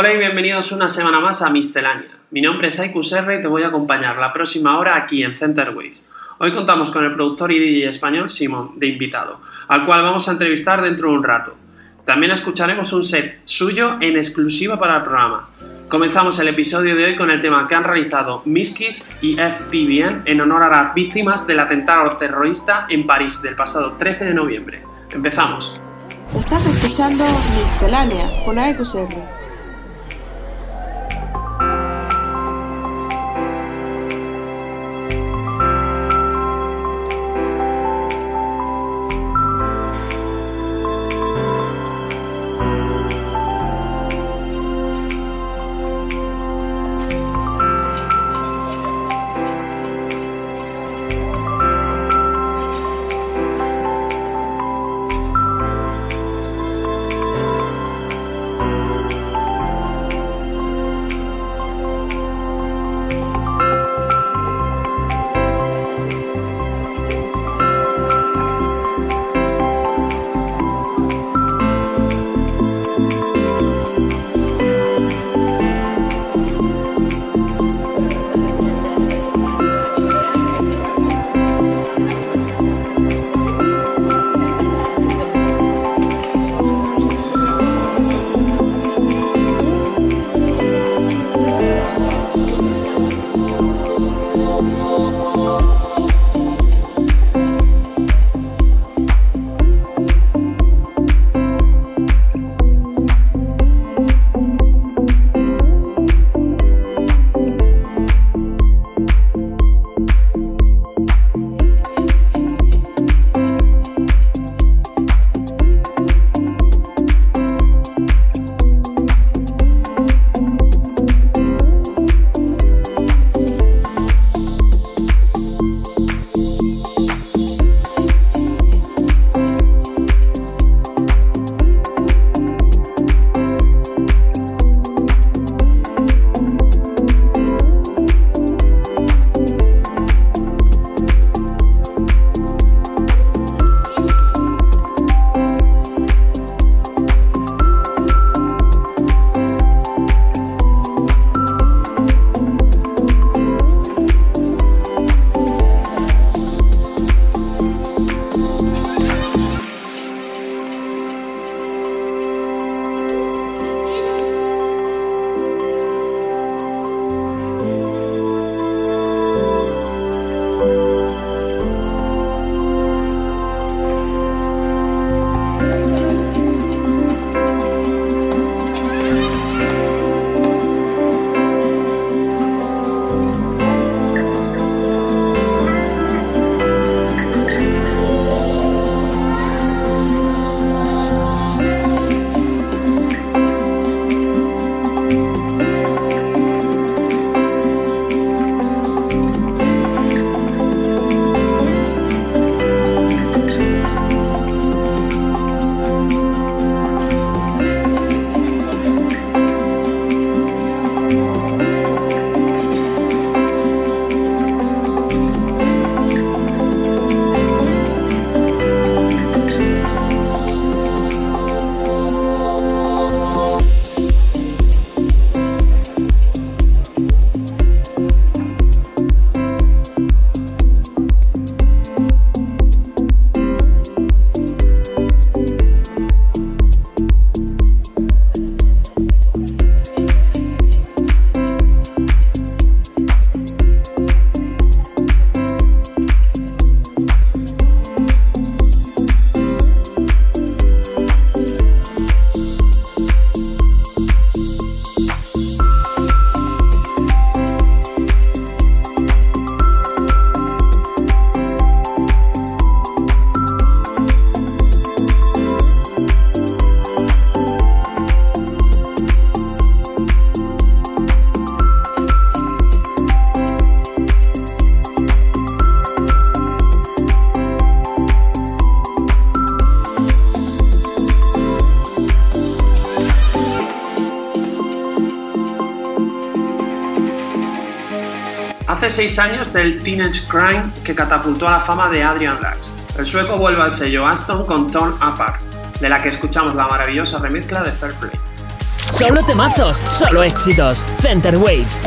Hola y bienvenidos una semana más a Miscelánea. Mi nombre es Aikus R y te voy a acompañar la próxima hora aquí en Centerways. Hoy contamos con el productor y DJ español Simón, de invitado, al cual vamos a entrevistar dentro de un rato. También escucharemos un set suyo en exclusiva para el programa. Comenzamos el episodio de hoy con el tema que han realizado Miskis y FPVN en honor a las víctimas del atentado terrorista en París del pasado 13 de noviembre. Empezamos. Estás escuchando Miscelánea con AEQCR. Hace seis años del Teenage Crime que catapultó a la fama de Adrian Lux. El sueco vuelve al sello Aston con Torn Apart, de la que escuchamos la maravillosa remezcla de Fair Play. Solo temazos, solo éxitos. Center Waves.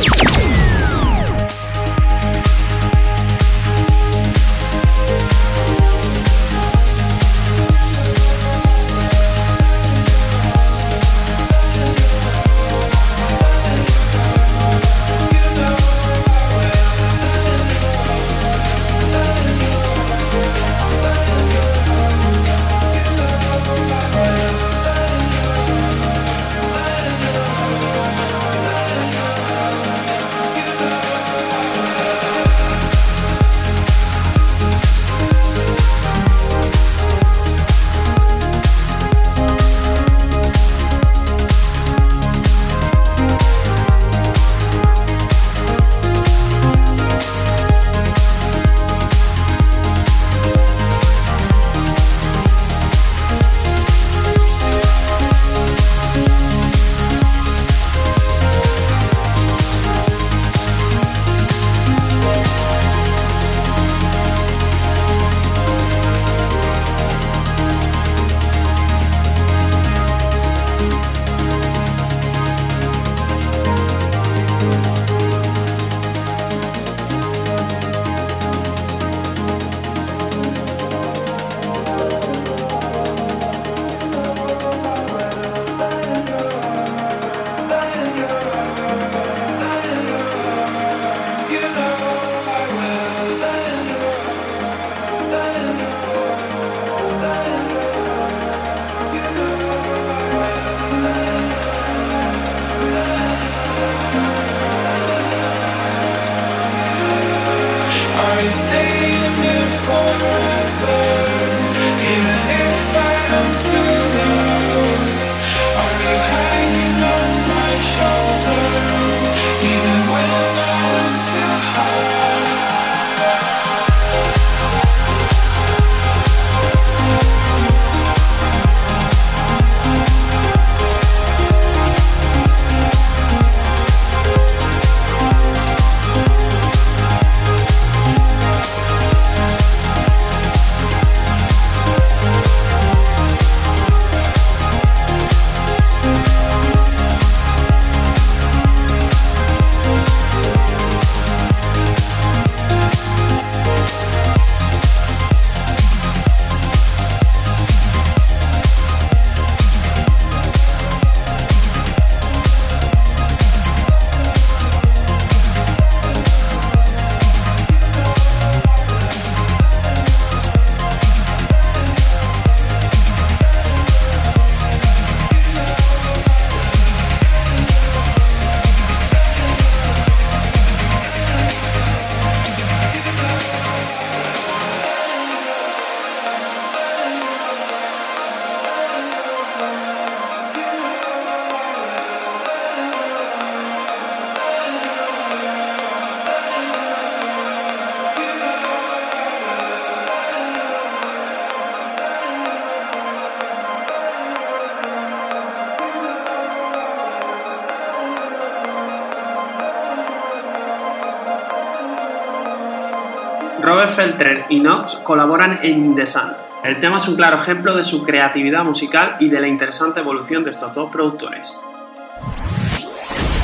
Robert Feltrer y Knox colaboran en The Sun. El tema es un claro ejemplo de su creatividad musical y de la interesante evolución de estos dos productores.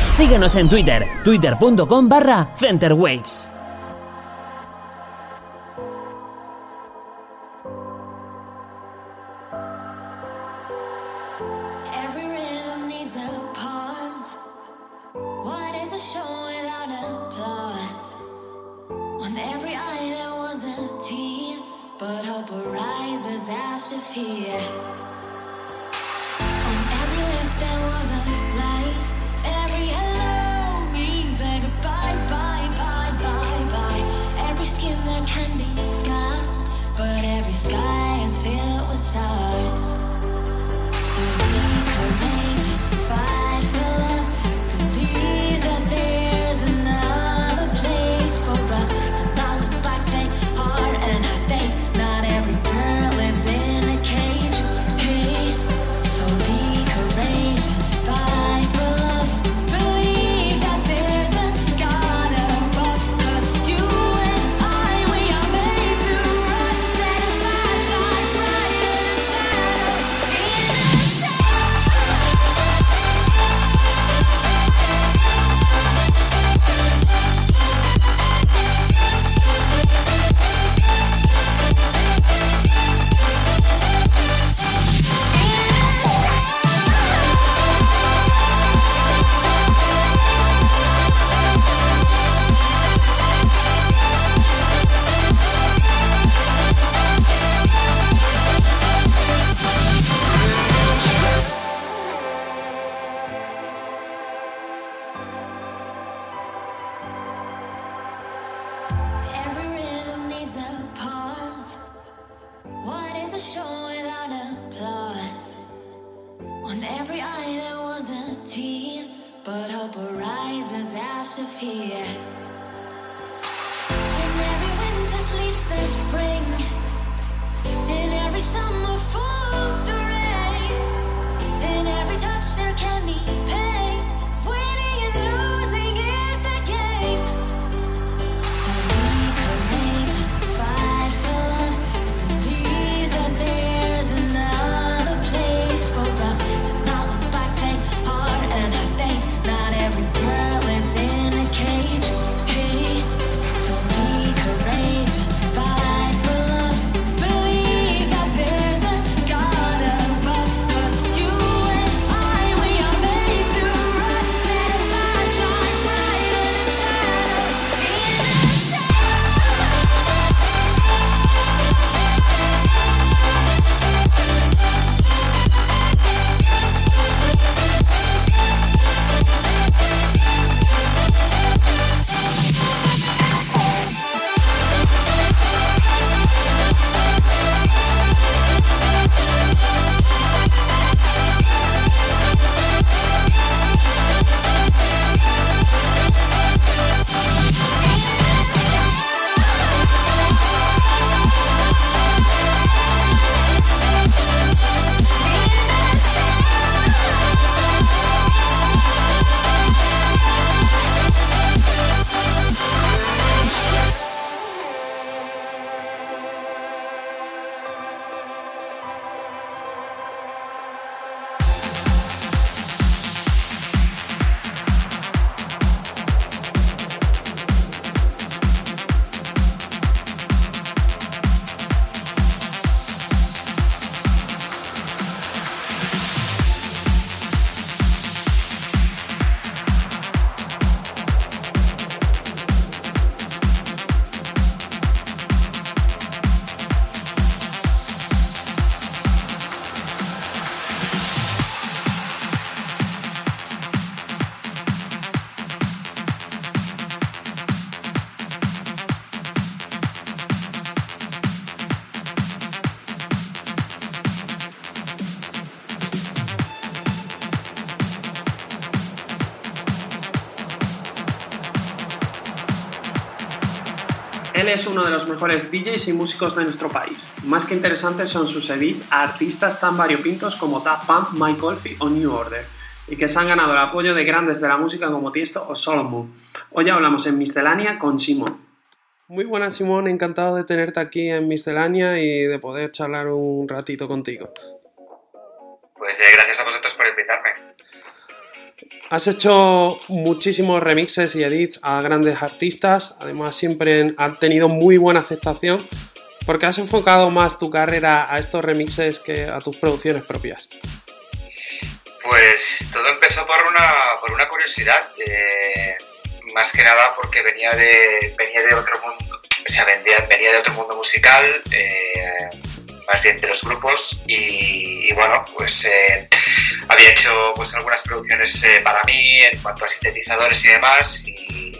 Síguenos en Twitter, twitter.com barra centerwaves. Es uno de los mejores DJs y músicos de nuestro país. Más que interesantes son sus edits a artistas tan variopintos como Daft Punk, Mike Oldfield o New Order, y que se han ganado el apoyo de grandes de la música como Tiesto o Solomon. Hoy hablamos en Miscelánea con Simón. Muy buenas Simón, encantado de tenerte aquí en Miscelánea y de poder charlar un ratito contigo. Pues eh, gracias a vosotros por invitarme. Has hecho muchísimos remixes y edits a grandes artistas, además siempre han tenido muy buena aceptación, porque has enfocado más tu carrera a estos remixes que a tus producciones propias. Pues todo empezó por una, por una curiosidad, eh, más que nada porque venía de, venía de otro mundo, o sea, venía, venía de otro mundo musical, eh, más bien de los grupos, y, bueno, pues eh, había hecho pues algunas producciones eh, para mí en cuanto a sintetizadores y demás y,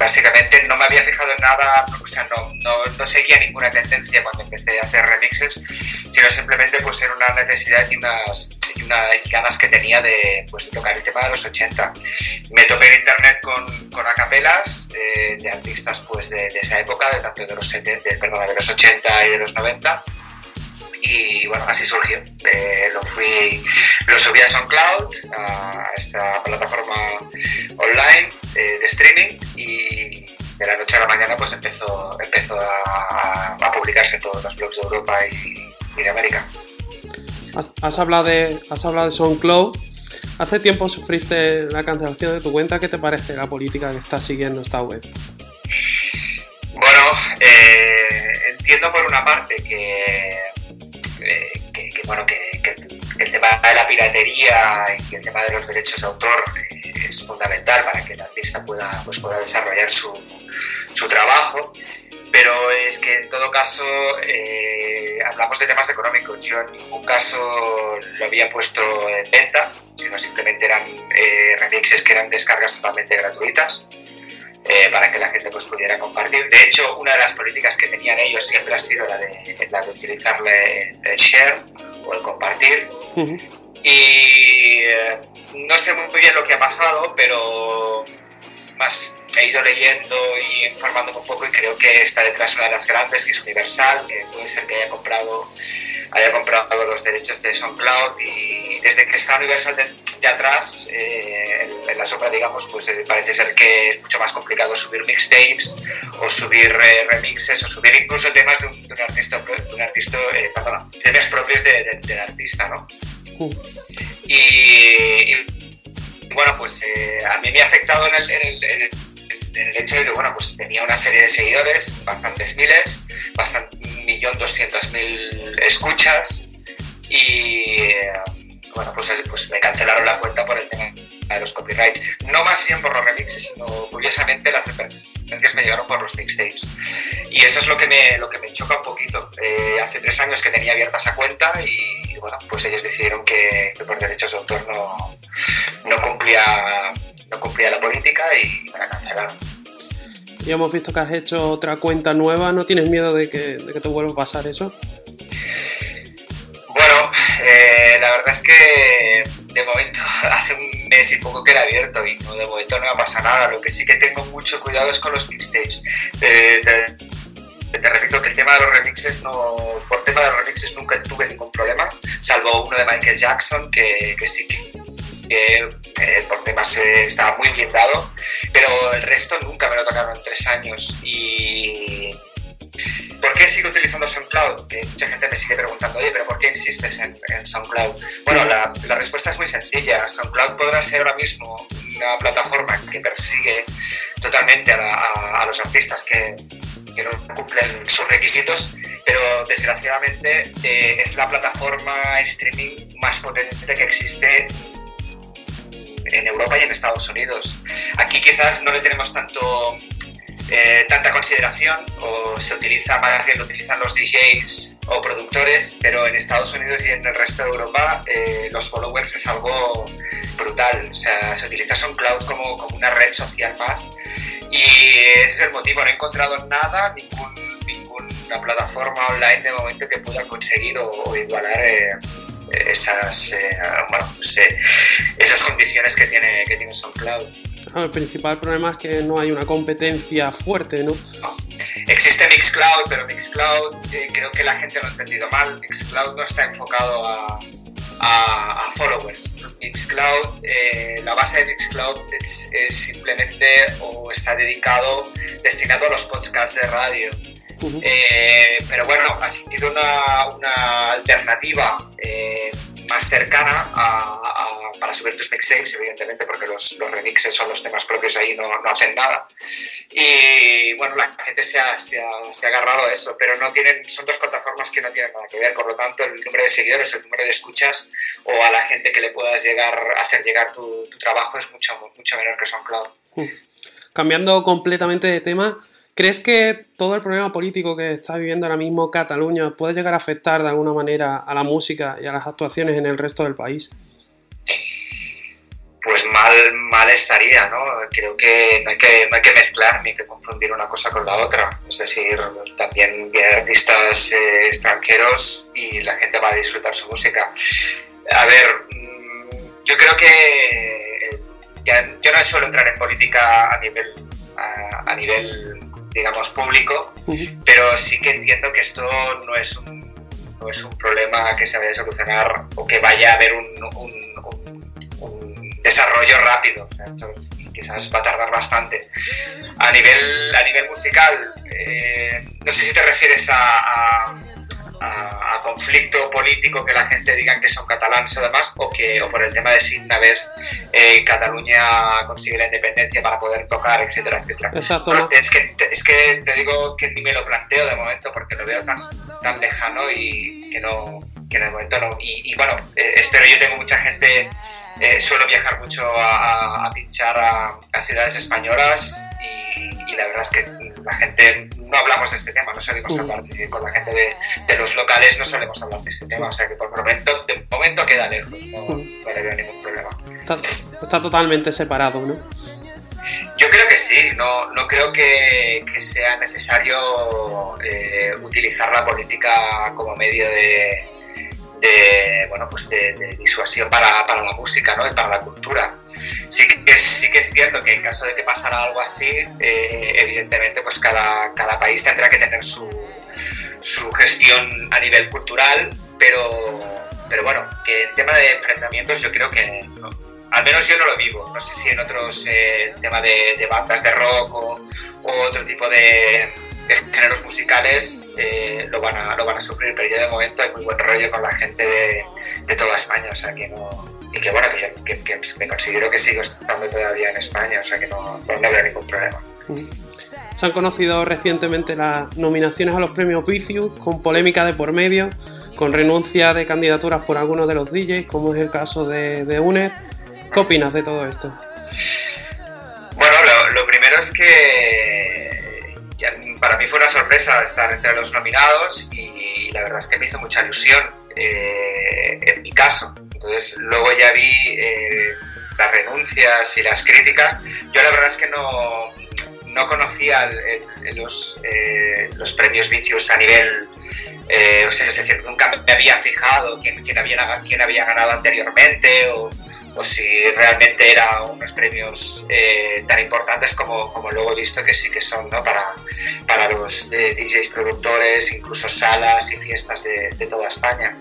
básicamente no me había fijado en nada, o sea, no, no, no, seguía ninguna tendencia cuando empecé a hacer remixes, sino simplemente pues era una necesidad y unas, y unas ganas que tenía de, pues, de tocar el tema de los 80. Me topé en internet con, con acapelas eh, de artistas pues de, de, esa época, de tanto de los, 70, perdona, de los 80 y de los 90 y bueno, así surgió. Eh, lo, fui, lo subí a SoundCloud, a esta plataforma online eh, de streaming y de la noche a la mañana pues empezó, empezó a, a, publicarse todos los blogs de Europa y, y de América. Has, has, hablado de, has hablado de SoundCloud. Hace tiempo sufriste la cancelación de tu cuenta. ¿Qué te parece la política que está siguiendo esta web? Bueno, eh, entiendo por una parte que que, que, bueno, que, que, el tema de la piratería y el tema de los derechos de autor eh, es fundamental para que el artista pueda, pues, pueda desarrollar su, su, trabajo. Pero es que en todo caso eh, hablamos de temas económicos. Yo en ningún caso lo había puesto en venta, sino simplemente eran eh, remixes que eran descargas totalmente gratuitas. Eh, para que la gente pues, pudiera compartir. De hecho, una de las políticas que tenían ellos siempre ha sido la de, la de utilizarle el share o el compartir. Uh -huh. Y eh, no sé muy bien lo que ha pasado, pero más he ido leyendo y informándome un poco y creo que está detrás una de las grandes, que es Universal, que puede ser que haya comprado, haya comprado los derechos de SoundCloud y desde que está Universal de, atrás, eh, en, la sopa, digamos, pues eh, parece ser que es mucho más complicado subir mixtapes o subir eh, remixes o subir incluso temas de un, artista, de un artista perdón, temas propios del artista, ¿no? Uh. y, bueno, pues a mí me ha afectado en el, en el en el de que, bueno, pues tenía una serie de seguidores, bastantes miles, bastante, un millón doscientos mil escuchas y, bueno, pues, pues me cancelaron la cuenta por el tema de los copyrights. No más bien por los remixes, sino curiosamente las dependencias me llegaron por los mixtapes. Y eso es lo que me, lo que me choca un poquito. Eh, hace tres años que tenía abierta esa cuenta y, bueno, pues ellos decidieron que, por derechos de autor no, no cumplía no cumplía la política y me la cancelaron. Y hemos visto que has hecho otra cuenta nueva, ¿no tienes miedo de que, de que te vuelva a pasar eso? Bueno, eh, la verdad es que de momento hace un mes y poco que era abierto y no, de momento no me ha pasado nada. Lo que sí que tengo mucho cuidado es con los mixtapes. Eh, te, repito que el tema de los remixes, no, por tema de los remixes nunca tuve ningún problema, salvo uno de Michael Jackson que, que sí que que eh, por temas eh, estaba muy blindado, pero el resto nunca me lo tocaron en tres años. Y ¿Por qué sigo utilizando SoundCloud? Que mucha gente me sigue preguntando, oye, pero ¿por qué insistes en, SoundCloud? Bueno, la, la, respuesta es muy sencilla. SoundCloud podrá ser ahora mismo una plataforma que persigue totalmente a, los artistas que, que, no cumplen sus requisitos, pero desgraciadamente eh, es la plataforma streaming más potente que existe en Europa y en Estados Unidos. Aquí quizás no le tenemos tanto eh, tanta consideración o se utiliza más bien lo utilizan los DJs o productores, pero en Estados Unidos y en el resto de Europa eh, los followers es algo brutal. O sea, se utiliza SoundCloud como, como una red social más y ese es el motivo. No he encontrado nada, ningún, ninguna plataforma online de momento que pueda conseguir o, igualar. Eh, esas, eh, eh, esas condiciones que tiene, que tiene SoundCloud. Ah, el principal problema es que no hay una competencia fuerte, ¿no? Existe Mixcloud, pero Mixcloud eh, creo que la gente lo ha entendido mal. Mixcloud no está enfocado a, a, followers. Mixcloud, la base de Mixcloud es, es, simplemente o está dedicado, destinado a los podcasts de radio. Eh, pero bueno, ha sido una, una alternativa eh, más cercana para subir tus mixtapes, evidentemente, porque los, los, remixes son los temas propios ahí, no, no, hacen nada. Y bueno, la gente se ha, se, ha, se ha, agarrado a eso, pero no tienen, son dos plataformas que no tienen nada que ver, por lo tanto, el número de seguidores, el número de escuchas o a la gente que le puedas llegar, hacer llegar tu, tu trabajo es mucho, mucho menor que SoundCloud. Cambiando completamente de tema, ¿Crees que todo el problema político que está viviendo ahora mismo Cataluña puede llegar a afectar de alguna manera a la música y a las actuaciones en el resto del país? Pues mal, mal estaría, ¿no? Creo que no, hay que no hay que mezclar ni que confundir una cosa con la otra. Es decir, también vienen artistas eh, extranjeros y la gente va a disfrutar su música. A ver, mm, yo creo que yo no suelo entrar en política a nivel, a nivel digamos, público, pero sí que entiendo que esto no es un, no es un problema que se vaya a solucionar o que vaya a haber un, un, desarrollo rápido. O sea, quizás va a tardar bastante. A nivel, a nivel musical, eh, no sé si te refieres a a, conflicto político que la gente diga son catalanes o que, o por el tema de si una vez eh, Cataluña consigue la independencia para poder tocar, etcétera, etcétera. Exacto. es, que, es que te digo que ni me lo planteo de momento porque lo veo tan, tan lejano y que no, que de momento no. Y, bueno, eh, espero, yo tengo mucha gente, eh, suelo viajar mucho a, a pinchar a, a, ciudades españolas y, y la verdad es que la gente no hablamos de este tema, no solemos hablar con la gente de, los locales, no solemos hablar de este tema, o sea que por momento, de momento queda lejos, no, le veo ningún problema. Está, totalmente separado, ¿no? Yo creo que sí, no, no creo que, sea necesario eh, utilizar la política como medio de, de, bueno, pues de, disuasión para, para, la música ¿no? y para la cultura. Sí que, sí que es cierto que en caso de que pasara algo así, eh, evidentemente pues cada, cada país tendrá que tener su, su gestión a nivel cultural, pero, pero bueno, que en tema de enfrentamientos yo creo que al menos yo no lo vivo. No sé si en otros eh, temas de, bandas de rock o, otro tipo de, géneros musicales eh, lo, van a, lo van a sufrir, pero yo de momento hay muy buen rollo con la gente de, de toda España, o sea que no. Y que bueno, que, que, me considero que sigo estando todavía en España, o sea que no, no, habrá ningún problema. Se han conocido recientemente las nominaciones a los premios Vicious, con polémica de por medio, con renuncia de candidaturas por algunos de los DJs, como es el caso de, de UNER ¿Qué opinas de todo esto? Bueno, lo, primero es que para mí fue una sorpresa estar entre los nominados y la verdad es que me hizo mucha ilusión eh, en mi caso. Entonces luego ya vi eh, las renuncias y las críticas. Yo la verdad es que no, no conocía los, eh, los premios vicios a nivel o sea, es decir, nunca me había fijado quién, quién, había, quién había ganado anteriormente o, o si realmente era unos premios eh, tan importantes como, como, luego he visto que sí que son ¿no? para, para los eh, DJs productores, incluso salas y fiestas de, toda España.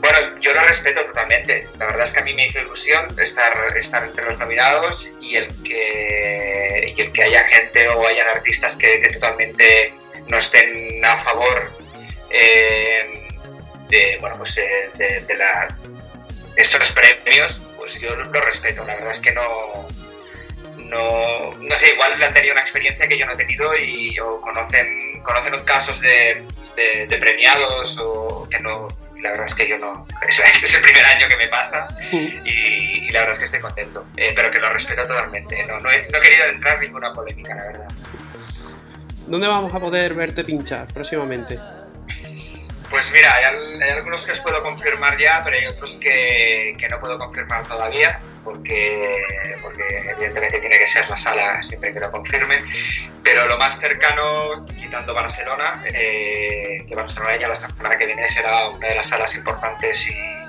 Bueno, yo lo respeto totalmente. La verdad es que a mí me hizo ilusión estar, estar entre los nominados y el que, y el que haya gente o hayan artistas que, totalmente no estén a favor eh, de, bueno, pues de la, estos premios, pues yo lo respeto. La verdad es que no, no, no sé, igual han tenido una experiencia que yo no he tenido y o conocen, conocen casos de, premiados o que no, la verdad es que yo no, este es el primer año que me pasa y, la verdad es que estoy contento, eh, pero que lo respeto totalmente, no, no, he, no he querido entrar en ninguna polémica, la verdad. ¿Dónde vamos a poder verte pinchar próximamente? Pues mira, hay, algunos que os puedo confirmar ya, pero hay otros que, que, no puedo confirmar todavía, porque, porque evidentemente tiene que ser la sala siempre que lo confirme. Pero lo más cercano, quitando Barcelona, eh, que Barcelona ya la semana que viene será una de las salas importantes y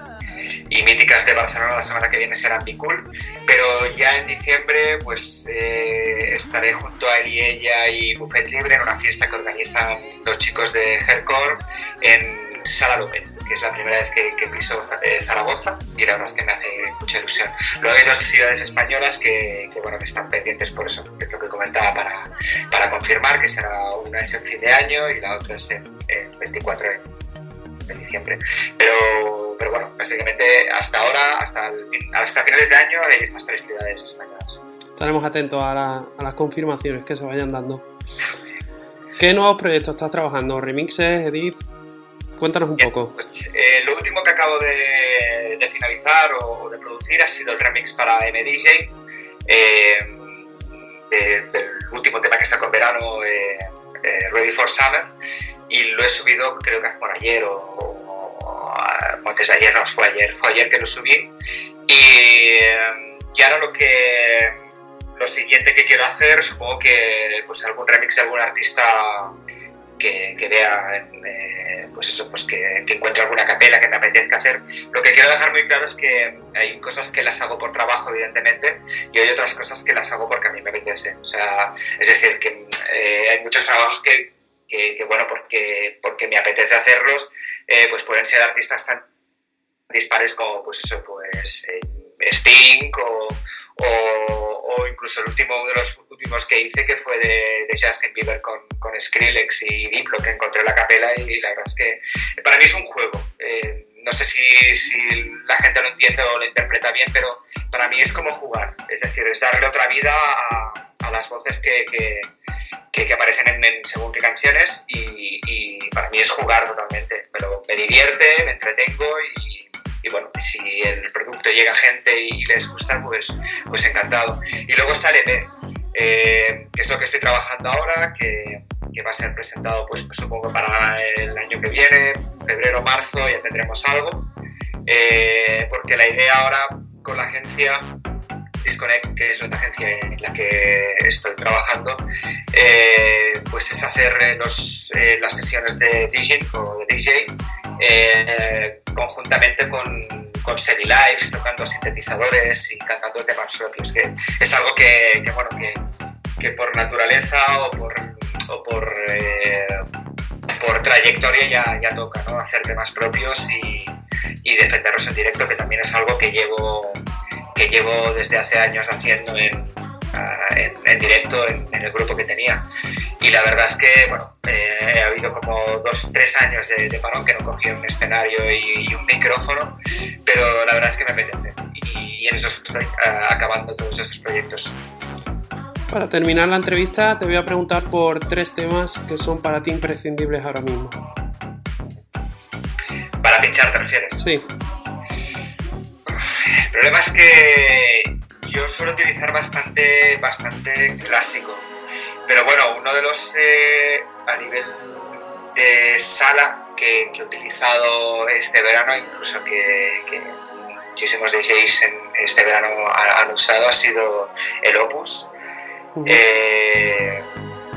y míticas de Barcelona la semana que viene serán Bicul, pero ya en diciembre pues eh, estaré junto a él y ella y Buffet Libre en una fiesta que organizan los chicos de Hercore en Sala López, que es la primera vez que, piso eh, Zaragoza y la verdad es que me hace mucha ilusión. Luego hay dos ciudades españolas que, bueno, que están pendientes por eso, que es lo que comentaba para, para confirmar, que será una es en fin de año y la otra es en, 24 de diciembre. Pero pero bueno, básicamente hasta ahora, hasta, hasta finales de año, hay estas tres ciudades españolas. Estaremos atentos a, las confirmaciones que se vayan dando. ¿Qué nuevos proyectos estás trabajando? ¿Remixes, edit? Cuéntanos un poco. Pues, eh, lo último que acabo de, finalizar o, de producir ha sido el remix para MDJ, eh, del último tema que sacó en verano, eh, Ready for Summer, y lo he subido creo que por ayer o, antes ayer, no, fue ayer, fue ayer que lo subí. Y, y ahora lo que lo siguiente que quiero hacer, supongo que pues algún remix de algún artista que, que vea, eh, pues eso, pues que, que, encuentre alguna capela que me apetezca hacer. Lo que quiero dejar muy claro es que hay cosas que las hago por trabajo, evidentemente, y hay otras cosas que las hago porque a mí me apetece. O sea, es decir, que eh, hay muchos trabajos que, que, bueno, porque, porque me apetece hacerlos, eh, pues pueden ser artistas tan dispares como pues eso, pues eh, Sting o, o, incluso el último de los últimos que hice que fue de, de Justin Bieber con, con, Skrillex y Diplo que encontré en la capela y la verdad es que para mí es un juego. Eh, no sé si, si, la gente lo entiende o lo interpreta bien, pero para mí es como jugar, es decir, es darle otra vida a, a las voces que, que, que, aparecen en, según qué canciones y, y, para mí es jugar totalmente, me, lo, me divierte, me entretengo y, y bueno, si el producto llega a gente y les gusta, pues, pues encantado. Y luego está el EP, eh, que es lo que estoy trabajando ahora, que, que va a ser presentado, pues, pues, supongo para el año que viene, febrero, marzo, ya tendremos algo, eh, porque la idea ahora con la agencia Disconnect, que es la agencia en la que estoy trabajando, eh, pues es hacer los, las sesiones de DJing o de DJ conjuntamente con, con Semi Lives, tocando sintetizadores y cantando temas propios, que es algo que, bueno, que, que, por naturaleza o por, o por, eh, por trayectoria ya, ya toca, ¿no? Hacer temas propios y, y defenderlos en directo, que también es algo que llevo, que llevo desde hace años haciendo en, en, directo en, el grupo que tenía. Y la verdad es que, bueno, eh, ha habido como dos, tres años de, de parón que no cogí un escenario y, un micrófono, pero la verdad es que me apetece. Y, en eso estoy acabando todos esos proyectos. Para terminar la entrevista, te voy a preguntar por tres temas que son para ti imprescindibles ahora mismo. ¿Para pinchar te refieres? Sí. El problema es que yo suelo utilizar bastante, bastante clásico. Pero bueno, uno de los eh, a nivel de sala que, he utilizado este verano, incluso que, que muchísimos DJs en este verano han, usado, ha sido el Opus. Eh,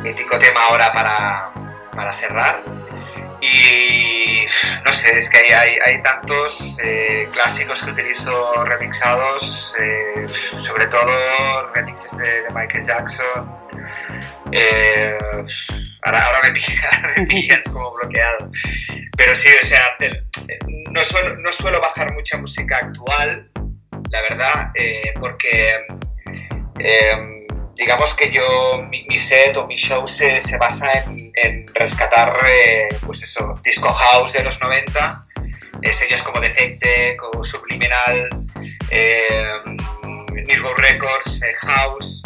mítico tema ahora para, para cerrar. Y no sé, es que hay, hay, tantos eh, clásicos que utilizo remixados, eh, sobre todo remixes de, Michael Jackson. Eh, ahora, ahora me, pillas, como bloqueado. Pero sí, o sea, no, no suelo bajar mucha música actual, la verdad, porque digamos que yo, mi, set o mi show se, se basa en, rescatar, eh, pues eso, disco house de los 90, eh, sellos como Detecte, como Subliminal, eh, Records, eh, House,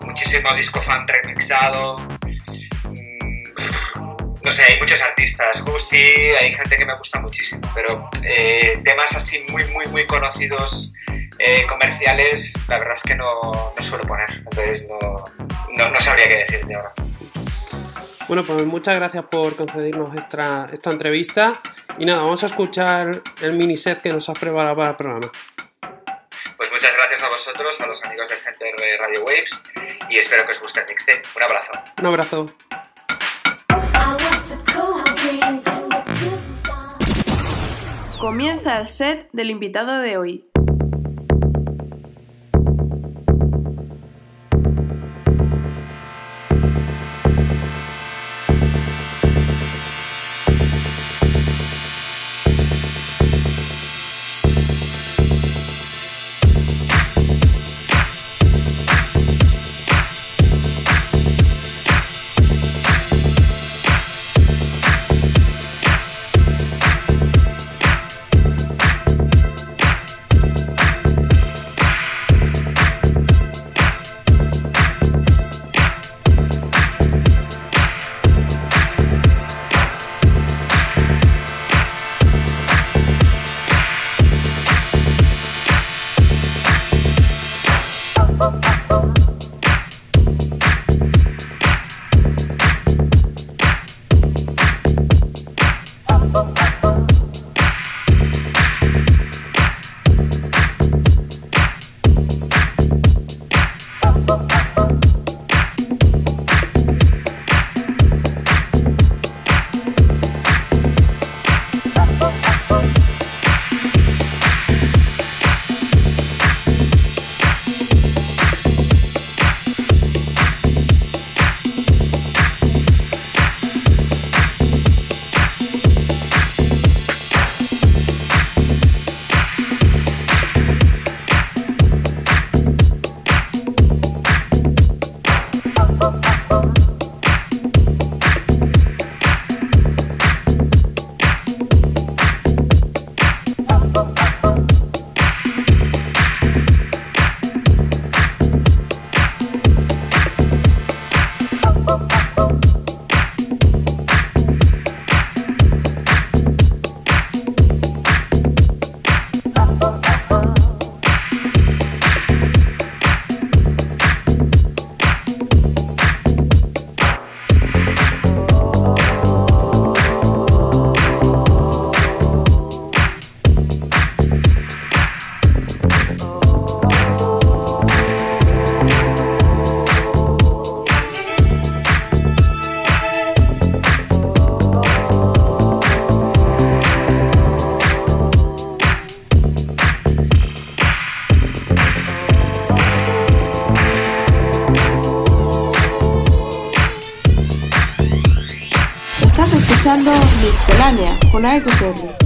muchísimo disco fan remixado, mm, no sé, hay muchos artistas, Gucci, hay gente que me gusta muchísimo, pero temas así muy, muy, muy conocidos eh, comerciales, la verdad es que no, no suelo poner, entonces no, no, sabría qué decirte ahora. Bueno, pues muchas gracias por concedernos esta, esta entrevista y nada, vamos a escuchar el mini set que nos has preparado para el programa. Pues muchas gracias a vosotros, a los amigos del Center de Radio Waves y espero que os guste el mixtape. Un abrazo. Un abrazo. Comienza el set del invitado de hoy. Miscelánea con AEQSR. Solo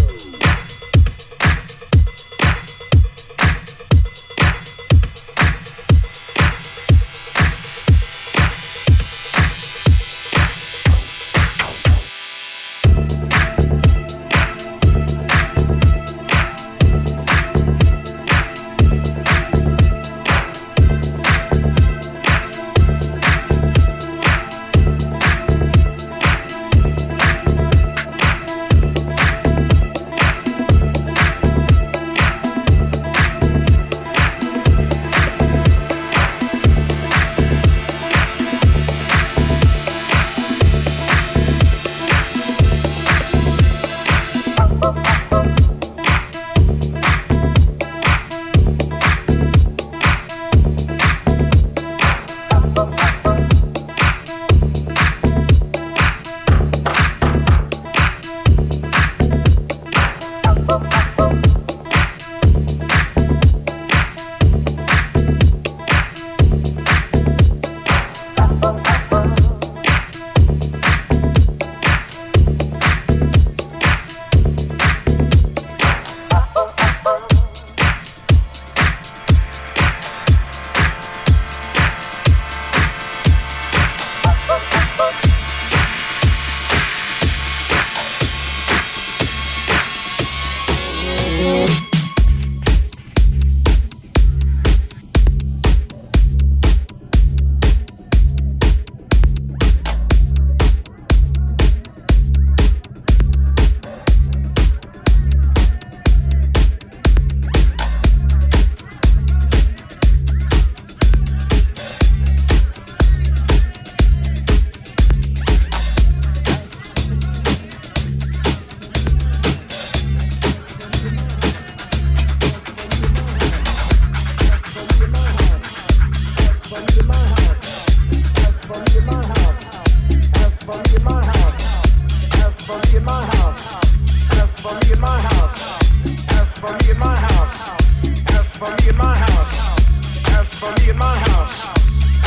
for me in my house, as for me in my house,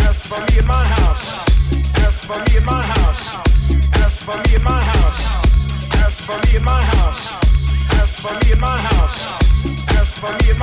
as for me in my house, as for me in my house, as for me in my house, as for me in my house, as for me in my house, as for me.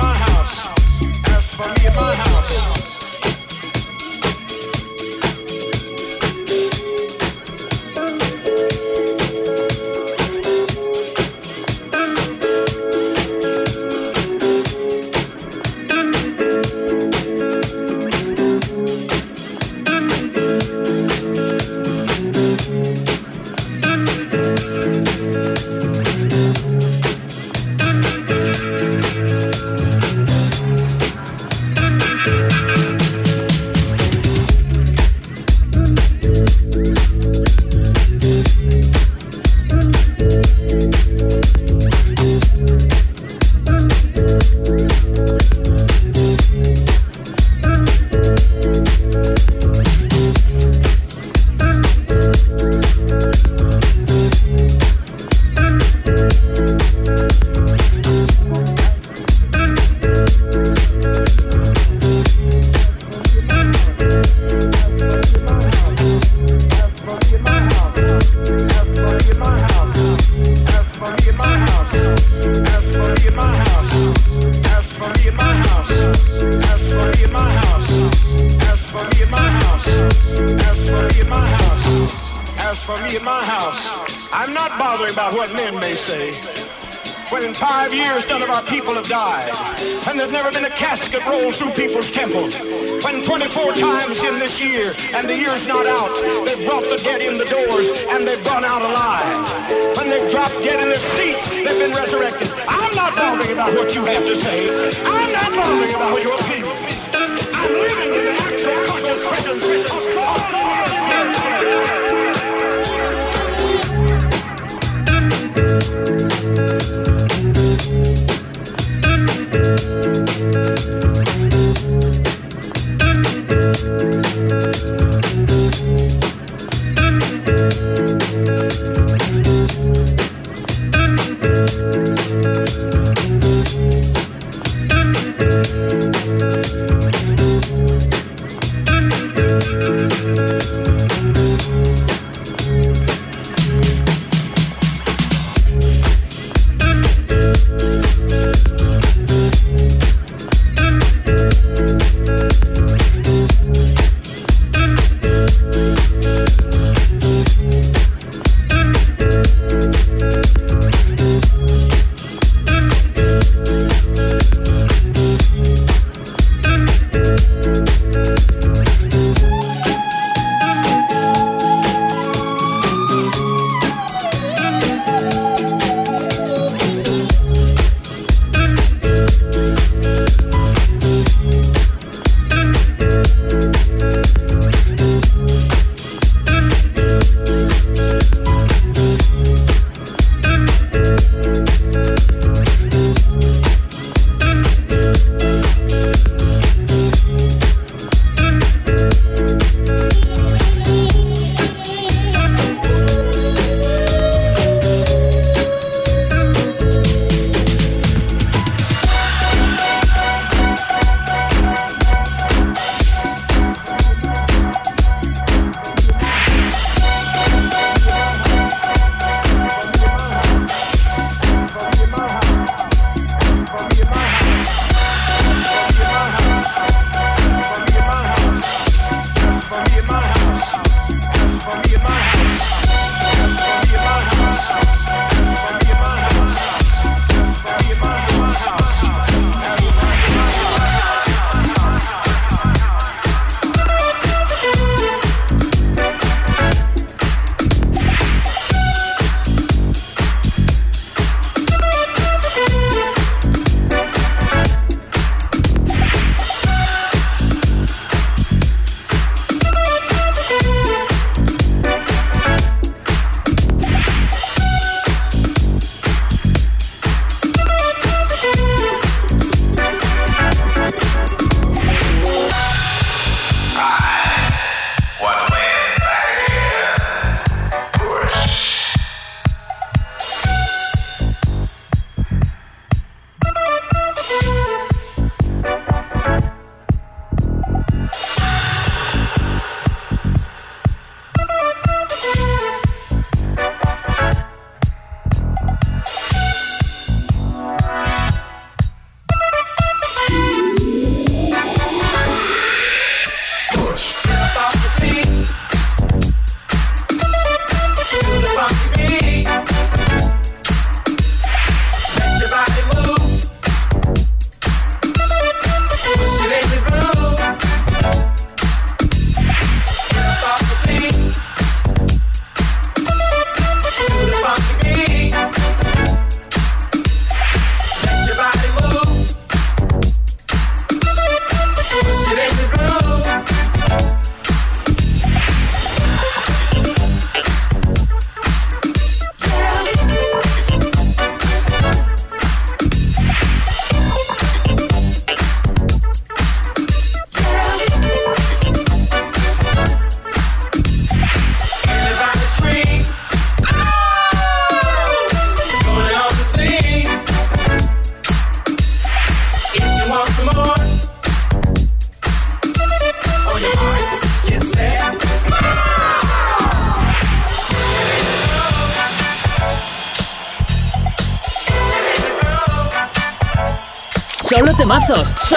When they've gone out alive. When they've dropped dead in their seats, they've been resurrected. I'm not bothering about what you have to say. I'm not bothering about your opinion. I'm living in the actual conscious presence.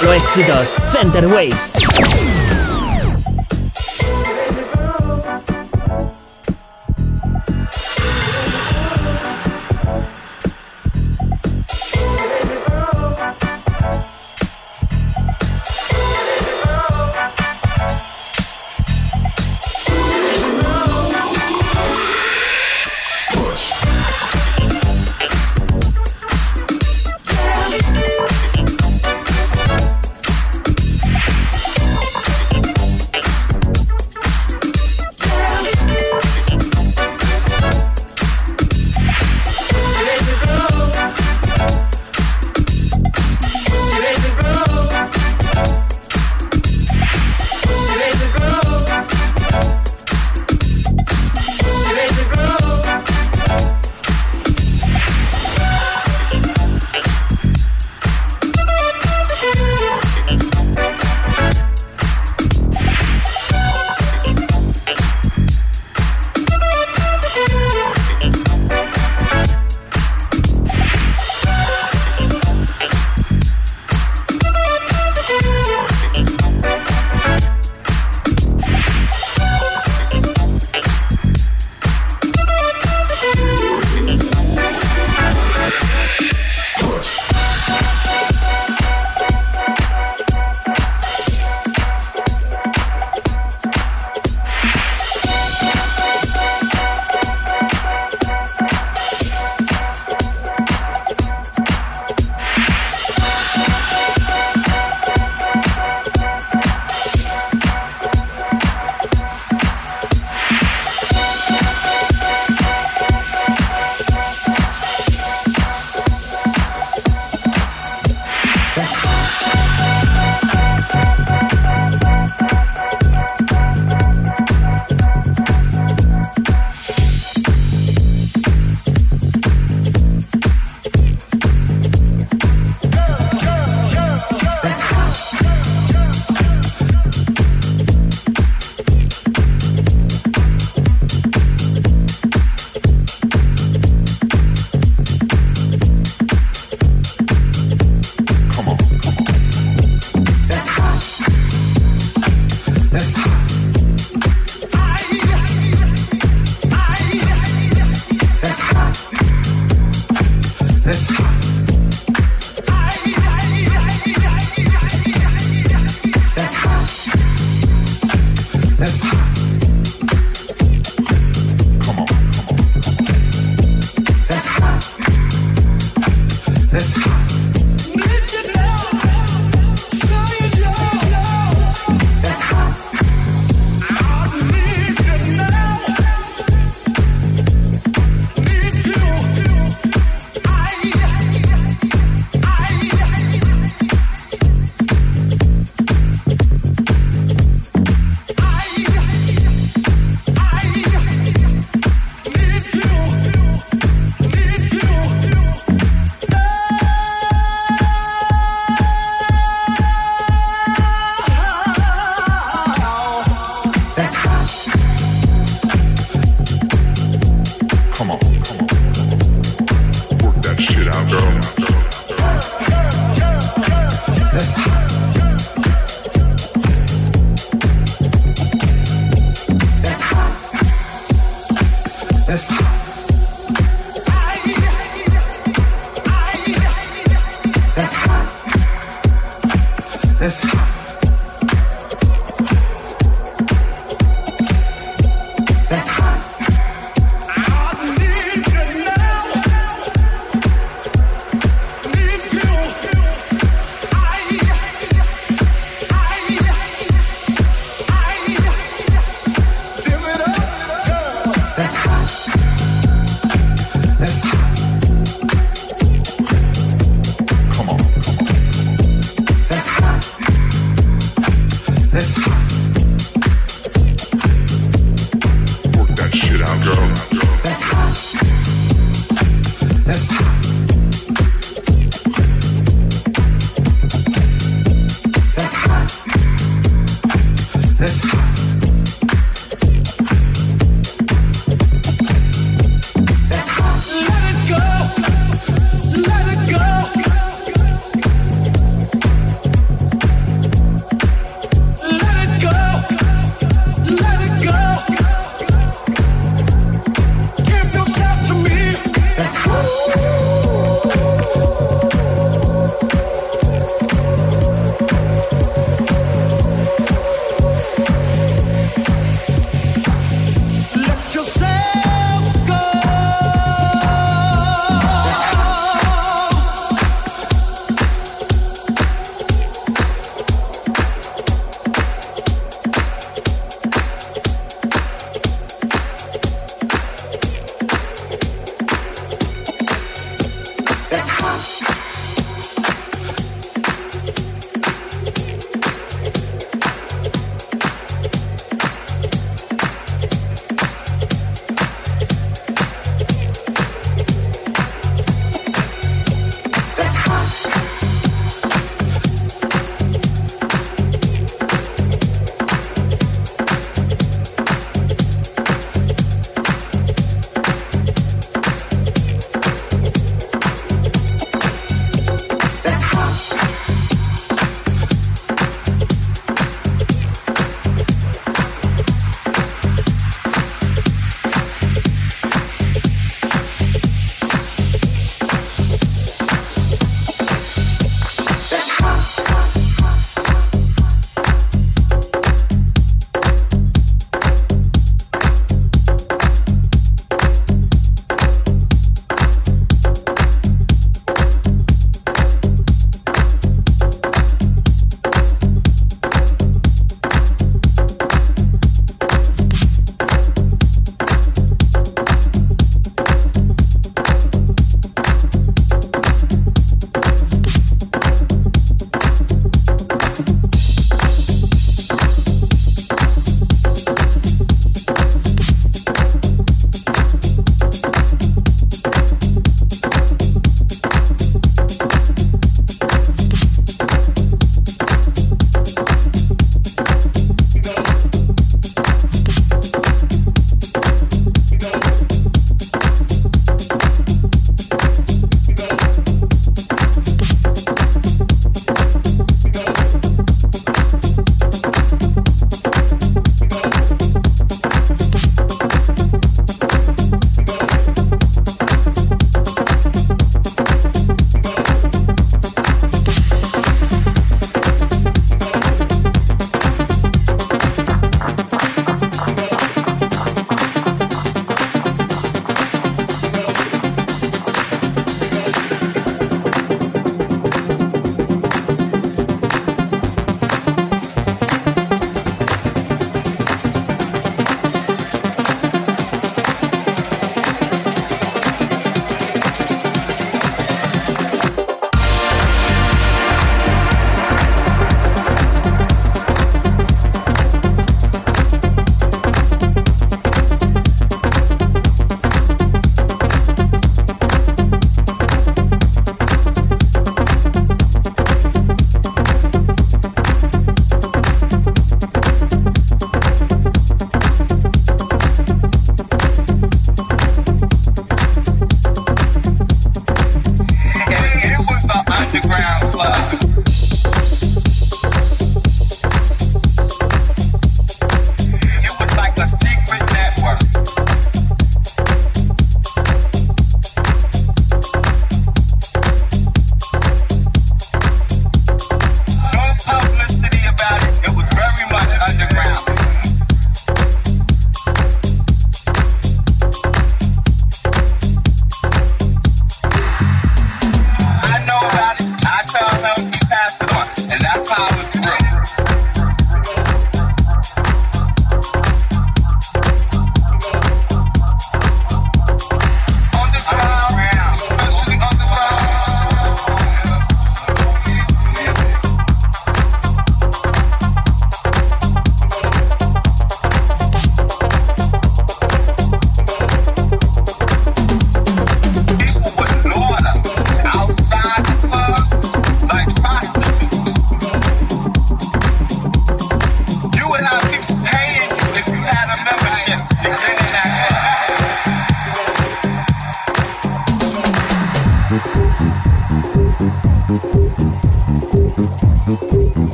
Solo éxitos. Center Waves.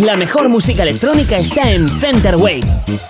La mejor música electrónica está en Center Waves.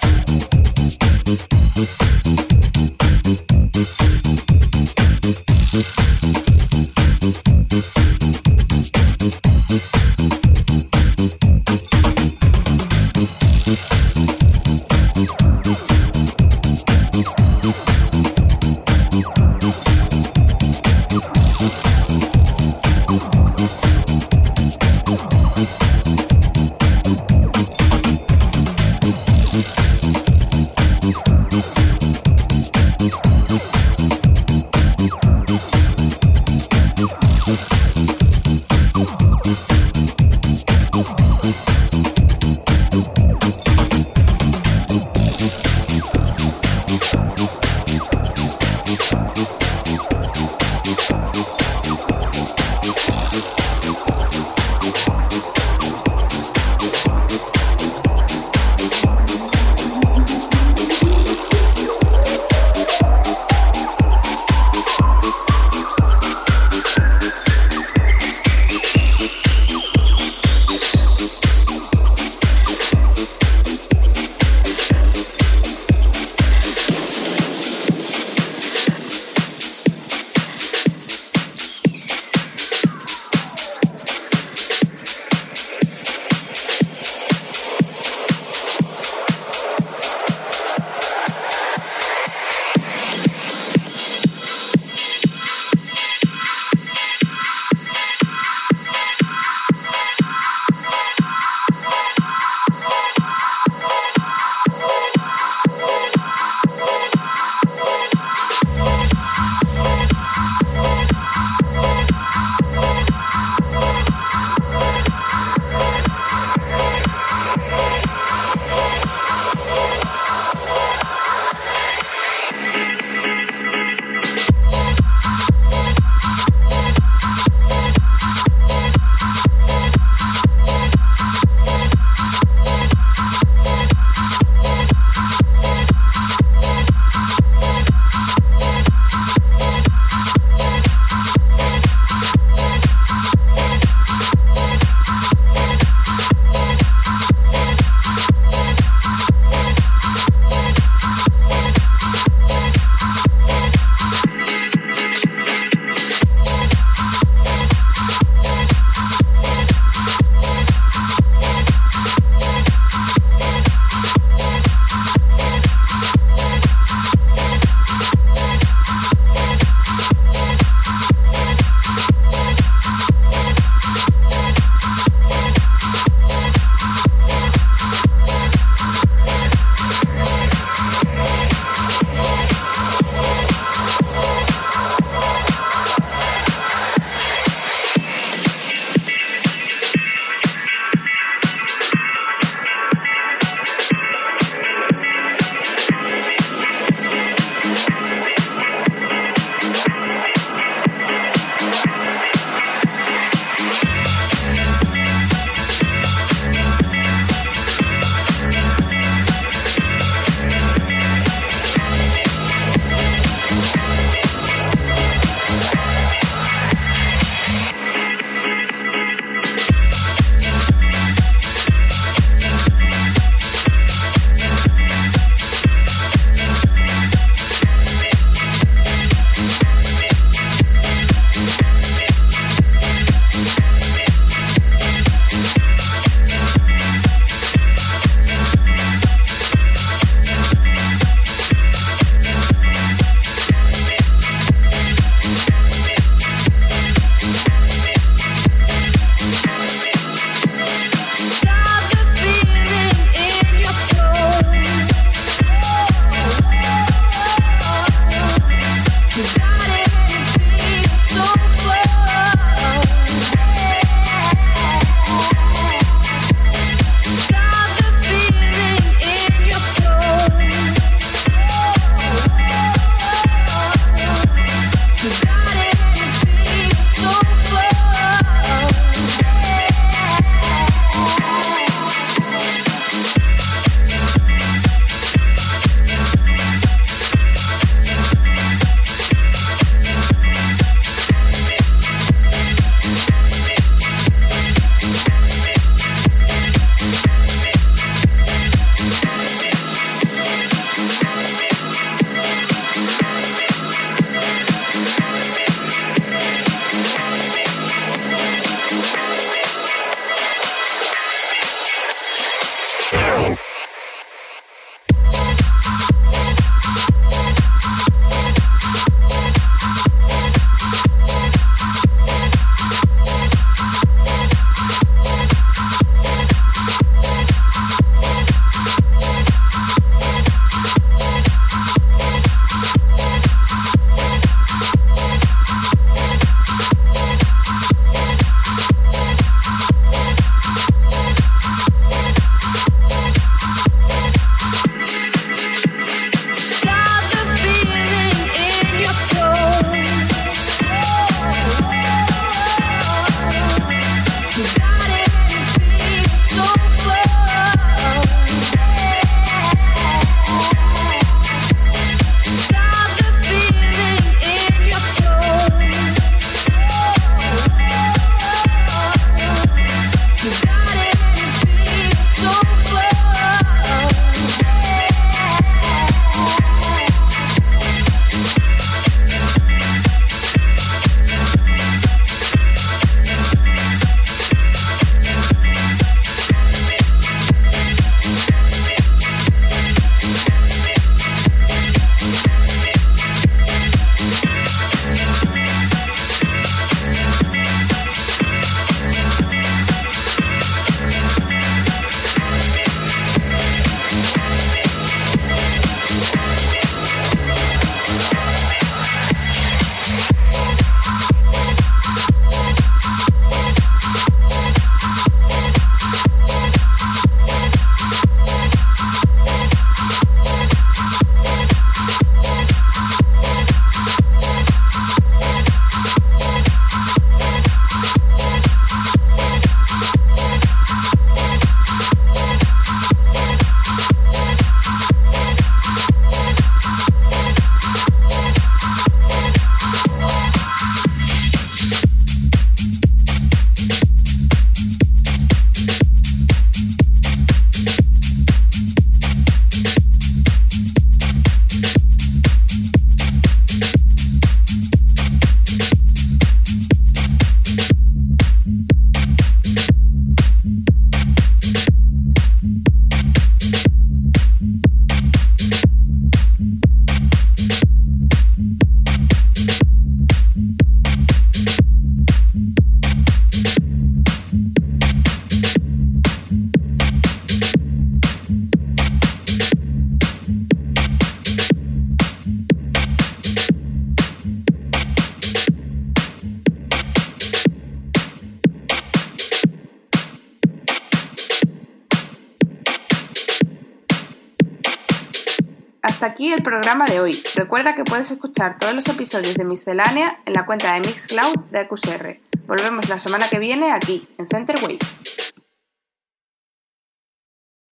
Programa de hoy. Recuerda que puedes escuchar todos los episodios de Miscelánea en la cuenta de Mixcloud de QSR. Volvemos la semana que viene aquí, en Center Wave.